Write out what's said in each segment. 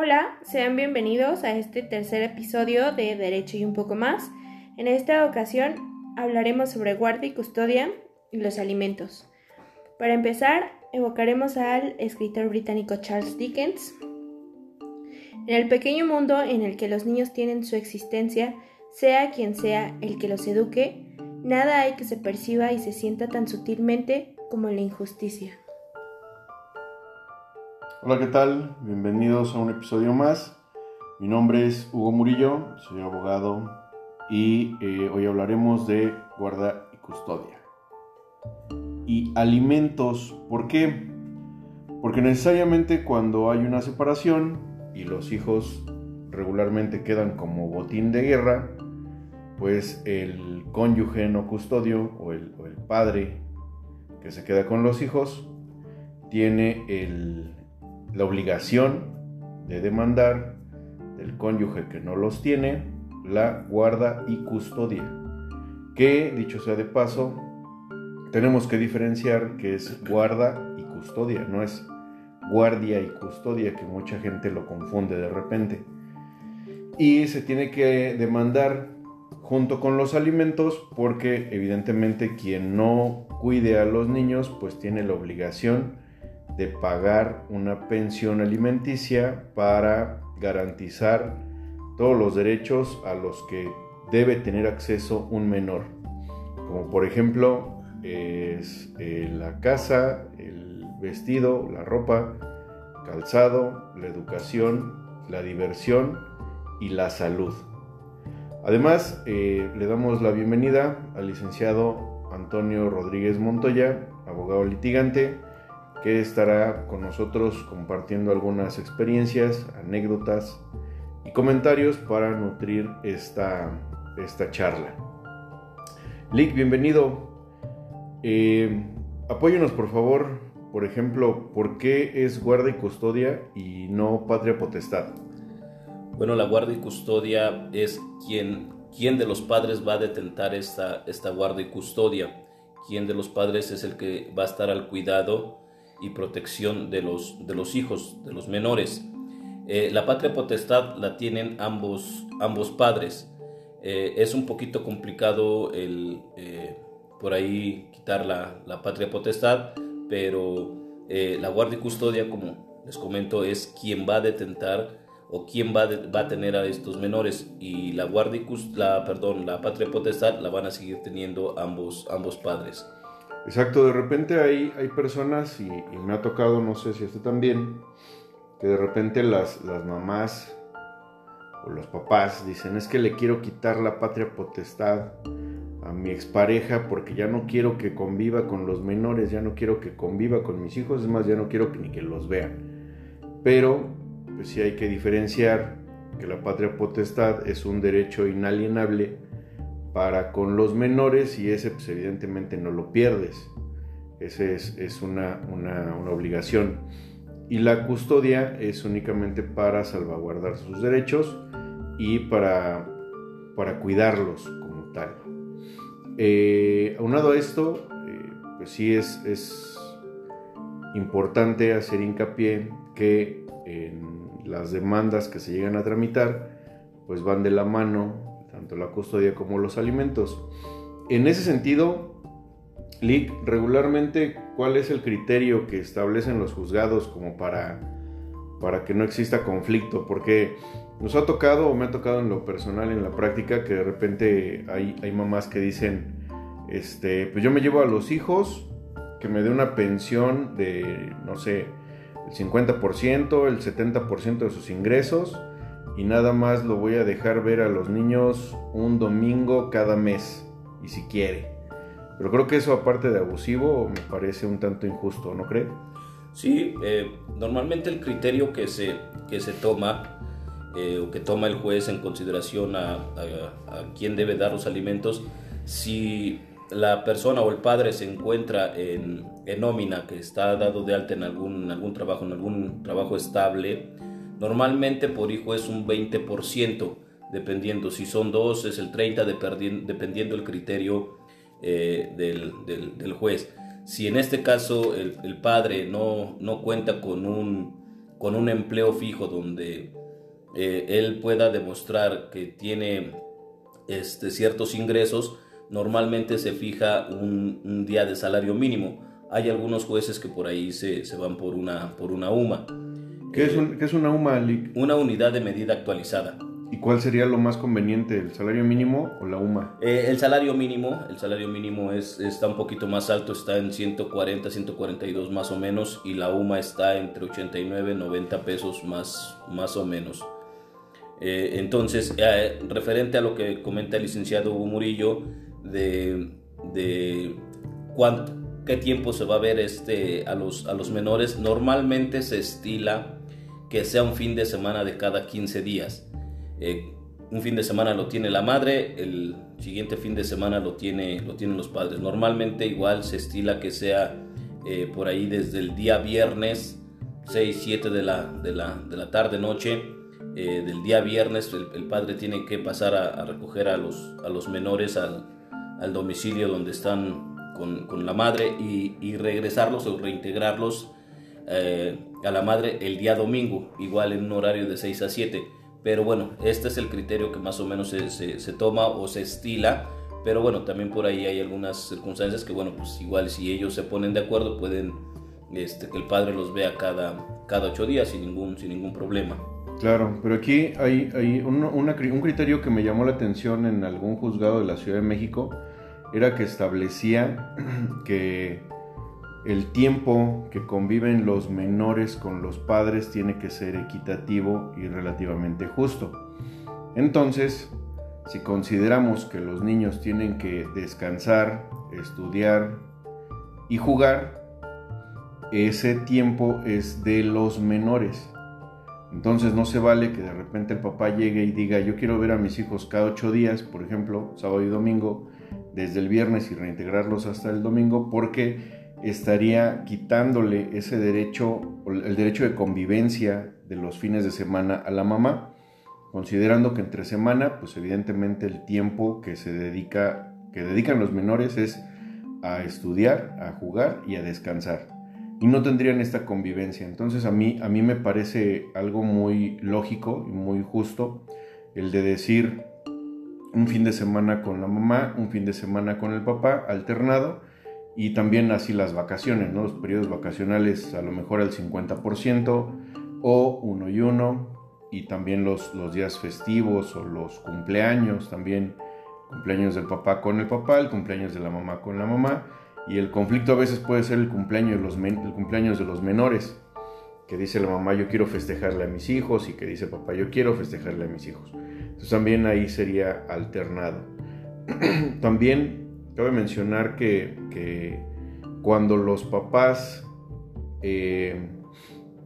Hola, sean bienvenidos a este tercer episodio de Derecho y un poco más. En esta ocasión hablaremos sobre guardia y custodia y los alimentos. Para empezar, evocaremos al escritor británico Charles Dickens. En el pequeño mundo en el que los niños tienen su existencia, sea quien sea el que los eduque, nada hay que se perciba y se sienta tan sutilmente como la injusticia. Hola, ¿qué tal? Bienvenidos a un episodio más. Mi nombre es Hugo Murillo, soy abogado y eh, hoy hablaremos de guarda y custodia. Y alimentos, ¿por qué? Porque necesariamente cuando hay una separación y los hijos regularmente quedan como botín de guerra, pues el cónyuge no custodio o el, o el padre que se queda con los hijos tiene el, la obligación de demandar del cónyuge que no los tiene la guarda y custodia. Que, dicho sea de paso, tenemos que diferenciar que es guarda y custodia, no es guardia y custodia, que mucha gente lo confunde de repente. Y se tiene que demandar junto con los alimentos porque evidentemente quien no cuide a los niños pues tiene la obligación de pagar una pensión alimenticia para garantizar todos los derechos a los que debe tener acceso un menor, como por ejemplo es eh, la casa, el vestido, la ropa, calzado, la educación, la diversión y la salud. Además, eh, le damos la bienvenida al licenciado Antonio Rodríguez Montoya, abogado litigante, que estará con nosotros compartiendo algunas experiencias, anécdotas y comentarios para nutrir esta, esta charla. Lick, bienvenido. Eh, apóyenos por favor, por ejemplo, ¿por qué es guarda y custodia y no patria potestad? Bueno, la guarda y custodia es quien, quien de los padres va a detentar esta, esta guarda y custodia. Quién de los padres es el que va a estar al cuidado y protección de los, de los hijos, de los menores. Eh, la patria potestad la tienen ambos, ambos padres. Eh, es un poquito complicado el, eh, por ahí quitar la, la patria potestad, pero la guardia y custodia, como les comento, es quien va a detentar o quién va, va, a tener a estos menores y la guardia y la, perdón, la patria potestad la van a seguir teniendo ambos, ambos padres. Exacto, de repente hay, hay personas, y, me ha tocado, no sé si usted también, que de repente las, las mamás o los papás dicen, es que le quiero quitar la patria potestad a mi expareja porque ya no quiero que conviva con los menores, ya no quiero que conviva con mis hijos, es más, ya no quiero que, ni que los vean. Pero, pues sí hay que diferenciar que la patria potestad es un derecho inalienable para con los menores y ese pues evidentemente no lo pierdes. Ese es, una, obligación. Y la custodia es únicamente para salvaguardar sus derechos y para, para cuidarlos como tal. Eh, aunado a esto, eh, pues sí es, es importante hacer hincapié que en las demandas que se llegan a tramitar, pues van de la mano tanto la custodia como los alimentos. En ese sentido, Lick, regularmente, ¿cuál es el criterio que establecen los juzgados como para, para que no exista conflicto? Porque nos ha tocado, o me ha tocado en lo personal, en la práctica, que de repente hay, hay mamás que dicen, este, pues yo me llevo a los hijos, que me dé una pensión de, no sé, el 50%, el 70% de sus ingresos, y nada más lo voy a dejar ver a los niños un domingo cada mes, y si quiere. Pero creo que eso aparte de abusivo me parece un tanto injusto, ¿no cree? Sí, eh, normalmente el criterio que se, que se toma eh, o que toma el juez en consideración a, a, quién debe dar los alimentos, si la persona o el padre se encuentra en, en nómina, que está dado de alta en algún, algún trabajo, en algún trabajo estable, Normalmente por hijo es un 20%, dependiendo. Si son dos es el 30%, dependiendo el criterio eh, del, juez. Si en este caso el, padre no, no cuenta con un, con un empleo fijo donde eh, él pueda demostrar que tiene este, ciertos ingresos, normalmente se fija un, día de salario mínimo. Hay algunos jueces que por ahí se, van por una, por una UMA. ¿Qué, es, ¿Qué es una UMA, Una unidad de medida actualizada. ¿Y cuál sería lo más conveniente, el salario mínimo o la UMA? Eh, el salario mínimo, el salario mínimo es, está un poquito más alto, está en 140, 142 más o menos, y la UMA está entre 89, 90 pesos más, más o menos. Eh, entonces, eh, referente a lo que comenta el licenciado Hugo Murillo, de, de cuánto, qué tiempo se va a ver este, a, los, a los menores, normalmente se estila que sea un fin de semana de cada 15 días. Eh, un fin de semana lo tiene la madre, el siguiente fin de semana lo, tiene, lo tienen los padres. Normalmente igual se estila que sea eh, por ahí desde el día viernes 6, 7 de la, de la, de la tarde, noche. Eh, del día viernes el, padre tiene que pasar a, recoger a los, a los menores al, al domicilio donde están con, con la madre y, y, regresarlos o reintegrarlos a la madre el día domingo, igual en un horario de 6 a 7 pero bueno, este es el criterio que más o menos se, se, toma o se estila. Pero bueno, también por ahí hay algunas circunstancias que, bueno, pues igual si ellos se ponen de acuerdo, pueden este, que el padre los vea cada, cada ocho días sin ningún, sin ningún problema. Claro, pero aquí hay, hay un, un criterio que me llamó la atención en algún juzgado de la Ciudad de México, era que establecía que el tiempo que conviven los menores con los padres tiene que ser equitativo y relativamente justo. Entonces, si consideramos que los niños tienen que descansar, estudiar y jugar, ese tiempo es de los menores. Entonces no se vale que de repente el papá llegue y diga yo quiero ver a mis hijos cada ocho días, por ejemplo, sábado y domingo, desde el viernes y reintegrarlos hasta el domingo, porque estaría quitándole ese derecho, el derecho de convivencia de los fines de semana a la mamá, considerando que entre semana, pues evidentemente el tiempo que se dedica, que dedican los menores es a estudiar, a jugar y a descansar. Y no tendrían esta convivencia. Entonces a mí, a mí me parece algo muy lógico y muy justo el de decir un fin de semana con la mamá, un fin de semana con el papá, alternado, y también así las vacaciones, ¿no? los periodos vacacionales a lo mejor al 50% o uno y uno y también los, los días festivos o los cumpleaños, también cumpleaños del papá con el papá, el cumpleaños de la mamá con la mamá y el conflicto a veces puede ser el cumpleaños de los, el cumpleaños de los menores, que dice la mamá yo quiero festejarle a mis hijos y que dice papá yo quiero festejarle a mis hijos. Entonces también ahí sería alternado. también Cabe mencionar que, cuando los papás eh,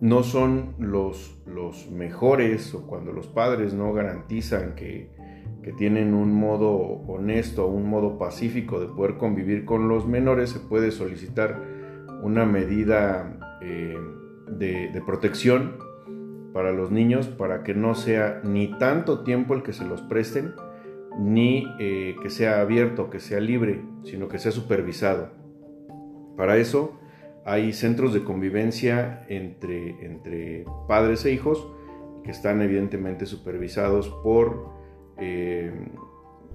no son los, los, mejores o cuando los padres no garantizan que, tienen un modo honesto, un modo pacífico de poder convivir con los menores, se puede solicitar una medida eh, de protección para los niños para que no sea ni tanto tiempo el que se los presten, ni eh, que sea abierto, que sea libre, sino que sea supervisado. Para eso hay centros de convivencia entre, entre padres e hijos que están evidentemente supervisados por eh,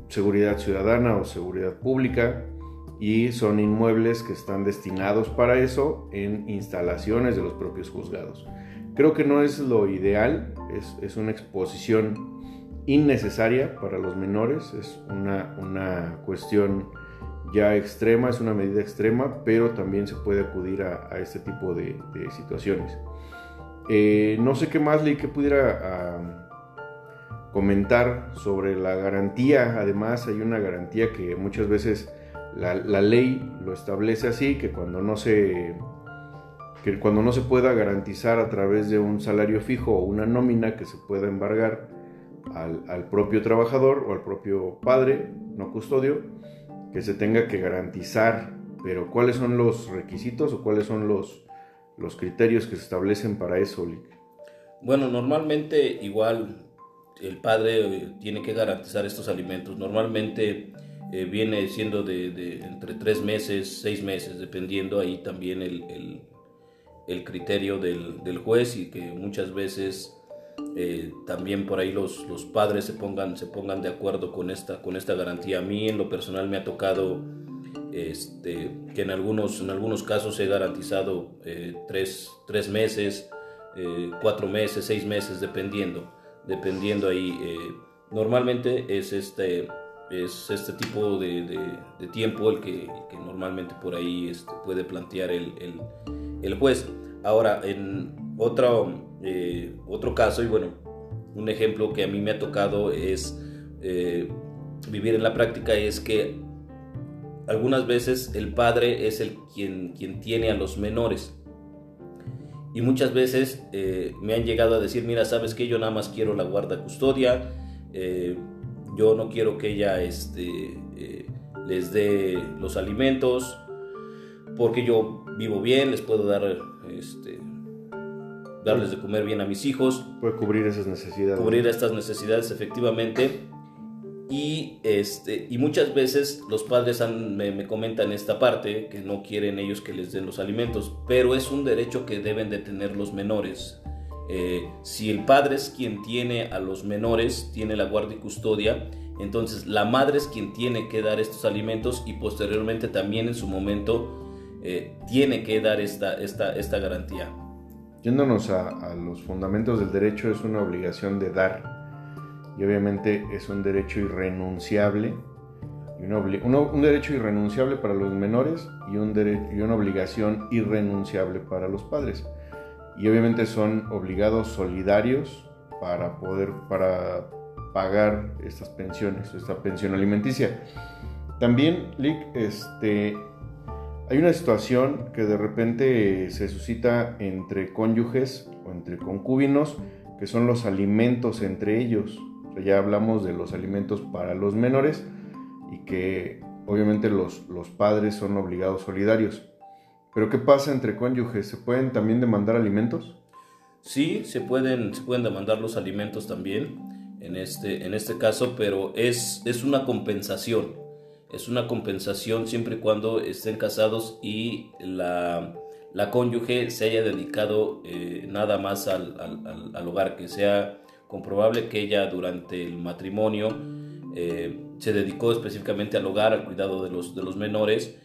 seguridad ciudadana o seguridad pública y son inmuebles que están destinados para eso en instalaciones de los propios juzgados. Creo que no es lo ideal, es, es una exposición innecesaria para los menores, es una, una, cuestión ya extrema, es una medida extrema, pero también se puede acudir a, este tipo de, situaciones. Eh, no sé qué más leí que pudiera comentar sobre la garantía, además hay una garantía que muchas veces la, la ley lo establece así, que cuando no se que cuando no se pueda garantizar a través de un salario fijo o una nómina que se pueda embargar, al, propio trabajador o al propio padre, no custodio, que se tenga que garantizar, pero ¿cuáles son los requisitos o cuáles son los, los criterios que se establecen para eso, Bueno, normalmente igual el padre eh, tiene que garantizar estos alimentos. Normalmente eh, viene siendo de, entre tres meses, seis meses, dependiendo ahí también el, el criterio del, juez y que muchas veces eh, también por ahí los, los, padres se pongan, se pongan de acuerdo con esta, con esta garantía. A mí en lo personal me ha tocado este, que en algunos, en algunos casos he garantizado eh, tres, tres, meses, eh, cuatro meses, seis meses, dependiendo, dependiendo ahí. normalmente es este, es este tipo de, de, tiempo el que, que, normalmente por ahí este, puede plantear el, el, el, juez. Ahora, en otro, eh, otro caso, y bueno, un ejemplo que a mí me ha tocado es eh, vivir en la práctica, es que algunas veces el padre es el quien, quien tiene a los menores. Y muchas veces eh, me han llegado a decir, mira, sabes que yo nada más quiero la guarda custodia, yo no quiero que ella este, eh, les dé los alimentos, porque yo vivo bien, les puedo dar, este, darles de comer bien a mis hijos. Puede cubrir esas necesidades. Cubrir estas necesidades, efectivamente. Y, este, y muchas veces los padres me, comentan esta parte, que no quieren ellos que les den los alimentos, pero es un derecho que deben de tener los menores. Eh, si el padre es quien tiene a los menores, tiene la guardia y custodia, entonces la madre es quien tiene que dar estos alimentos y posteriormente también en su momento eh, tiene que dar esta, esta, esta garantía. Yéndonos a, los fundamentos del derecho, es una obligación de dar. Y obviamente es un derecho irrenunciable, y un derecho irrenunciable para los menores y, un y una obligación irrenunciable para los padres. Y obviamente son obligados solidarios para poder para pagar estas pensiones, esta pensión alimenticia. También, Lick, este, hay una situación que de repente se suscita entre cónyuges o entre concubinos, que son los alimentos entre ellos. ya hablamos de los alimentos para los menores y que obviamente los, los padres son obligados solidarios. Pero ¿qué pasa entre cónyuges? ¿Se pueden también demandar alimentos? Sí, se pueden, se pueden demandar los alimentos también en este, en este caso, pero es, es una compensación. Es una compensación siempre y cuando estén casados y la, la cónyuge se haya dedicado eh, nada más al, al, al, hogar, que sea comprobable que ella durante el matrimonio eh, se dedicó específicamente al hogar, al cuidado de los, de los menores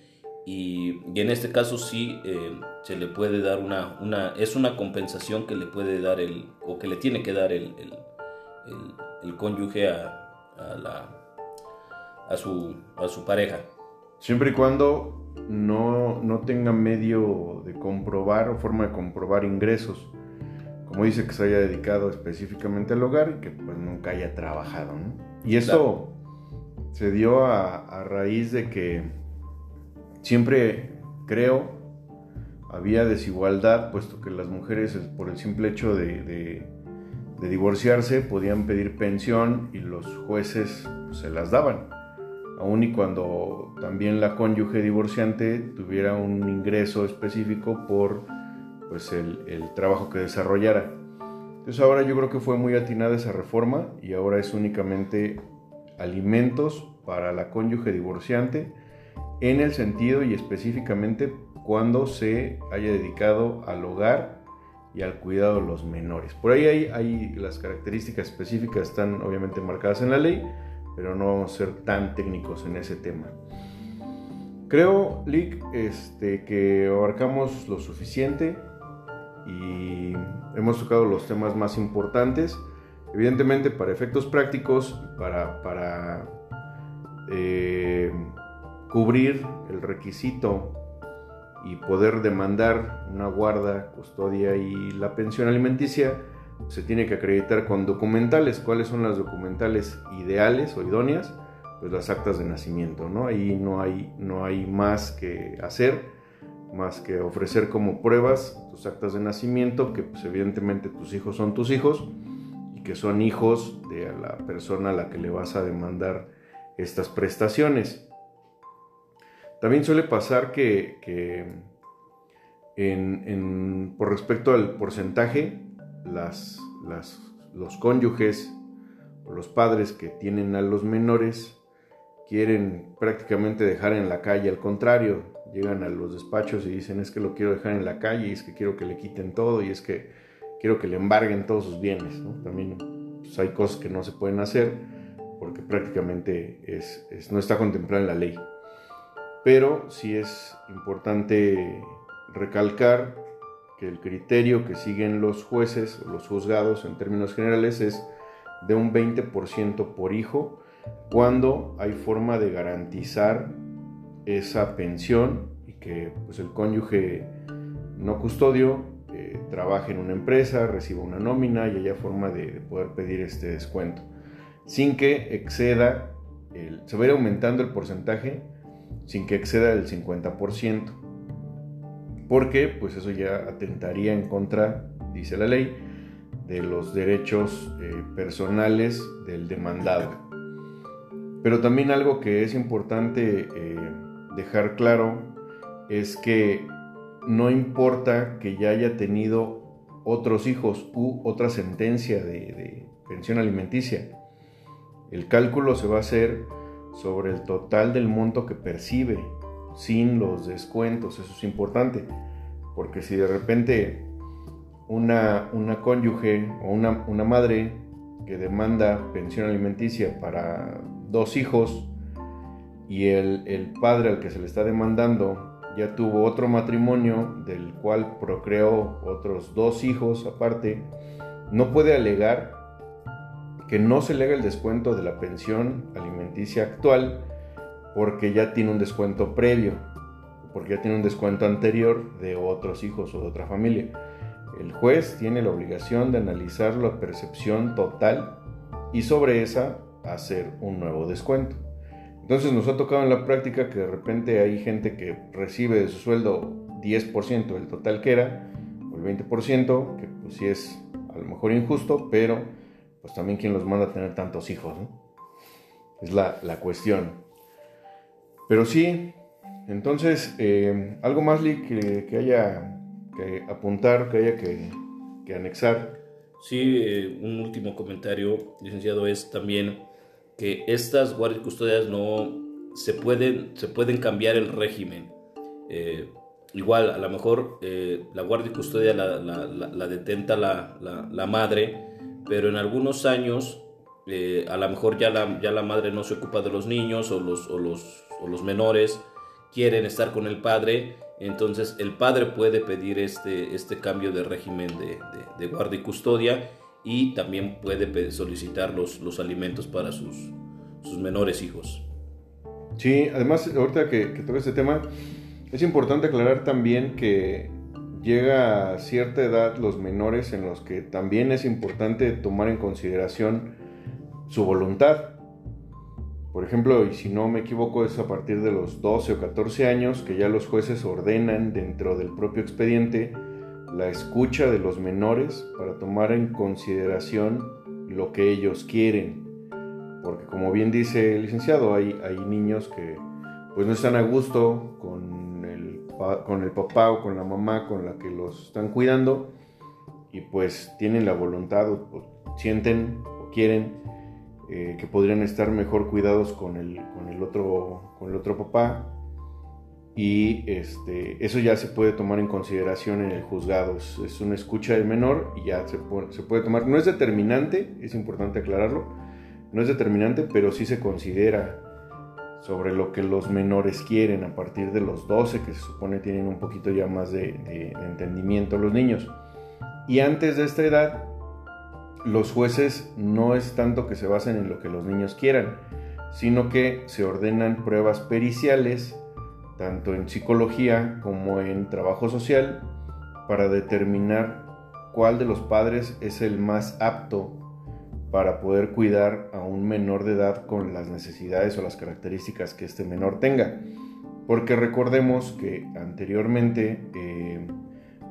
y, en este caso sí eh, se le puede dar una, una, es una compensación que le puede dar el, o que le tiene que dar el, el, cónyuge a, a, la, a, su, a su pareja. Siempre y cuando no, no tenga medio de comprobar o forma de comprobar ingresos. Como dice que se haya dedicado específicamente al hogar y que pues nunca haya trabajado. Y eso se dio a, a raíz de que Siempre creo había desigualdad, puesto que las mujeres por el simple hecho de, divorciarse podían pedir pensión y los jueces se las daban, aun y cuando también la cónyuge divorciante tuviera un ingreso específico por pues, el, el trabajo que desarrollara. Entonces ahora yo creo que fue muy atinada esa reforma y ahora es únicamente alimentos para la cónyuge divorciante en el sentido y específicamente cuando se haya dedicado al hogar y al cuidado de los menores. Por ahí hay, las características específicas están obviamente marcadas en la ley, pero no vamos a ser tan técnicos en ese tema. Creo, Lick, este, que abarcamos lo suficiente y hemos tocado los temas más importantes. Evidentemente, para efectos prácticos, para, para eh, cubrir el requisito y poder demandar una guarda, custodia y la pensión alimenticia, se tiene que acreditar con documentales. ¿Cuáles son las documentales ideales o idóneas? Pues las actas de nacimiento, ¿no? Ahí no hay, no hay más que hacer, más que ofrecer como pruebas tus actas de nacimiento, que pues evidentemente tus hijos son tus hijos y que son hijos de la persona a la que le vas a demandar estas prestaciones. También suele pasar que, en, por respecto al porcentaje, las, los cónyuges o los padres que tienen a los menores quieren prácticamente dejar en la calle al contrario, llegan a los despachos y dicen es que lo quiero dejar en la calle y es que quiero que le quiten todo y es que quiero que le embarguen todos sus bienes. También pues, hay cosas que no se pueden hacer porque prácticamente es, no está contemplado en la ley. Pero sí es importante recalcar que el criterio que siguen los jueces, los juzgados en términos generales, es de un 20% por hijo cuando hay forma de garantizar esa pensión y que pues, el cónyuge no custodio eh, trabaje en una empresa, reciba una nómina y haya forma de, poder pedir este descuento sin que exceda, se va a ir aumentando el porcentaje sin que exceda el 50%. Porque pues eso ya atentaría en contra, dice la ley, de los derechos eh, personales del demandado. Pero también algo que es importante eh, dejar claro es que no importa que ya haya tenido otros hijos u otra sentencia de pensión alimenticia. El cálculo se va a hacer sobre el total del monto que percibe, sin los descuentos. Eso es importante, porque si de repente una, una cónyuge o una, una madre que demanda pensión alimenticia para dos hijos y el, el, padre al que se le está demandando ya tuvo otro matrimonio del cual procreó otros dos hijos aparte, no puede alegar que no se le haga el descuento de la pensión alimenticia actual porque ya tiene un descuento previo, porque ya tiene un descuento anterior de otros hijos o de otra familia. El juez tiene la obligación de analizar la percepción total y sobre esa hacer un nuevo descuento. Entonces nos ha tocado en la práctica que de repente hay gente que recibe de su sueldo 10% del total que era, o el 20%, que pues sí es a lo mejor injusto, pero pues también quién los manda a tener tantos hijos. Es la, cuestión. Pero sí, entonces, eh, algo más que, que, haya que apuntar, que haya que, anexar. Sí, eh, un último comentario, licenciado, es también que estas guardias custodias no se pueden, se pueden cambiar el régimen. Eh, igual, a lo mejor la guardia y custodia la, la detenta la madre, pero en algunos años eh, a lo mejor ya la, ya la madre no se ocupa de los niños o los, o los, o los menores quieren estar con el padre, entonces el padre puede pedir este, este cambio de régimen de, de, guardia y custodia y también puede solicitar los, los alimentos para sus, sus menores hijos. Sí, además ahorita que, que toca este tema, es importante aclarar también que llega a cierta edad los menores en los que también es importante tomar en consideración su voluntad. Por ejemplo, y si no me equivoco, es a partir de los 12 o 14 años que ya los jueces ordenan dentro del propio expediente la escucha de los menores para tomar en consideración lo que ellos quieren. Porque como bien dice el licenciado, hay, niños que pues no están a gusto con con el papá o con la mamá con la que los están cuidando y pues tienen la voluntad o, sienten o quieren eh, que podrían estar mejor cuidados con el, con el, otro, con el otro papá y este, eso ya se puede tomar en consideración en el juzgado. Es, una escucha del menor y ya se puede, tomar. No es determinante, es importante aclararlo, no es determinante, pero sí se considera sobre lo que los menores quieren a partir de los 12, que se supone tienen un poquito ya más de, entendimiento los niños. Y antes de esta edad, los jueces no es tanto que se basen en lo que los niños quieran, sino que se ordenan pruebas periciales, tanto en psicología como en trabajo social, para determinar cuál de los padres es el más apto para poder cuidar a un menor de edad con las necesidades o las características que este menor tenga. Porque recordemos que anteriormente, eh,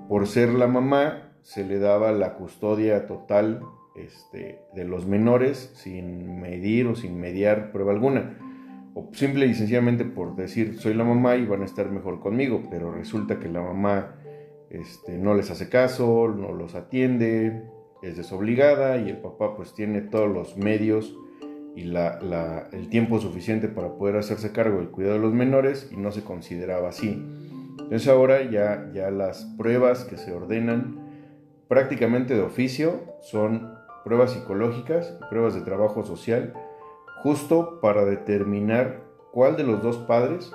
por ser la mamá, se le daba la custodia total este, de los menores sin medir o sin mediar prueba alguna. O simple y sencillamente por decir soy la mamá y van a estar mejor conmigo, pero resulta que la mamá este, no les hace caso, no los atiende, es desobligada y el papá pues tiene todos los medios y el tiempo suficiente para poder hacerse cargo del cuidado de los menores y no se consideraba así. Entonces ahora ya, ya las pruebas que se ordenan prácticamente de oficio son pruebas psicológicas y pruebas de trabajo social, justo para determinar cuál de los dos padres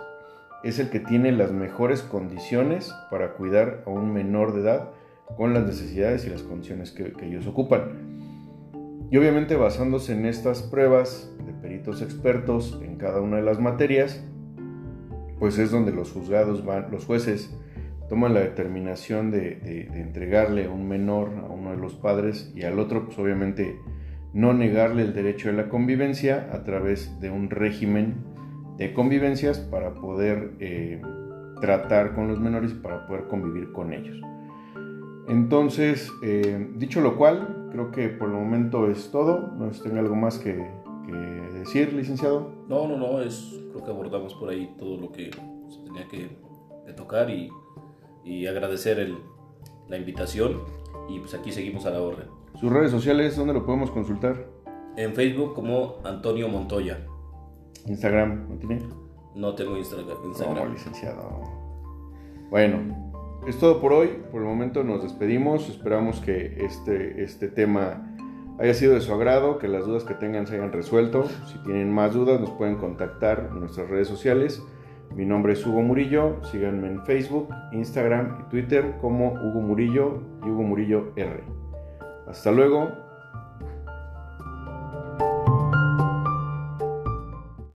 es el que tiene las mejores condiciones para cuidar a un menor de edad con las necesidades y las condiciones que, ellos ocupan. Y obviamente basándose en estas pruebas de peritos expertos en cada una de las materias, pues es donde los juzgados van, los jueces toman la determinación de, de, entregarle a un menor a uno de los padres y al otro, pues obviamente no negarle el derecho de la convivencia a través de un régimen de convivencias para poder eh, tratar con los menores y para poder convivir con ellos. Entonces, eh, dicho lo cual, creo que por el momento es todo. ¿No sé si tenga algo más que, decir, licenciado? No, no, no, es, creo que abordamos por ahí todo lo que se tenía que, tocar y, y agradecer el, la invitación y pues aquí seguimos a la orden. ¿Sus redes sociales dónde lo podemos consultar? En Facebook como Antonio Montoya. Instagram, ¿no tiene? No tengo Instagram. No, licenciado. Bueno, es todo por hoy. Por el momento nos despedimos. Esperamos que este, este tema haya sido de su agrado, que las dudas que tengan se hayan resuelto. Si tienen más dudas, nos pueden contactar en nuestras redes sociales. Mi nombre es Hugo Murillo. Síganme en Facebook, Instagram y Twitter como Hugo Murillo y Hugo Murillo R. Hasta luego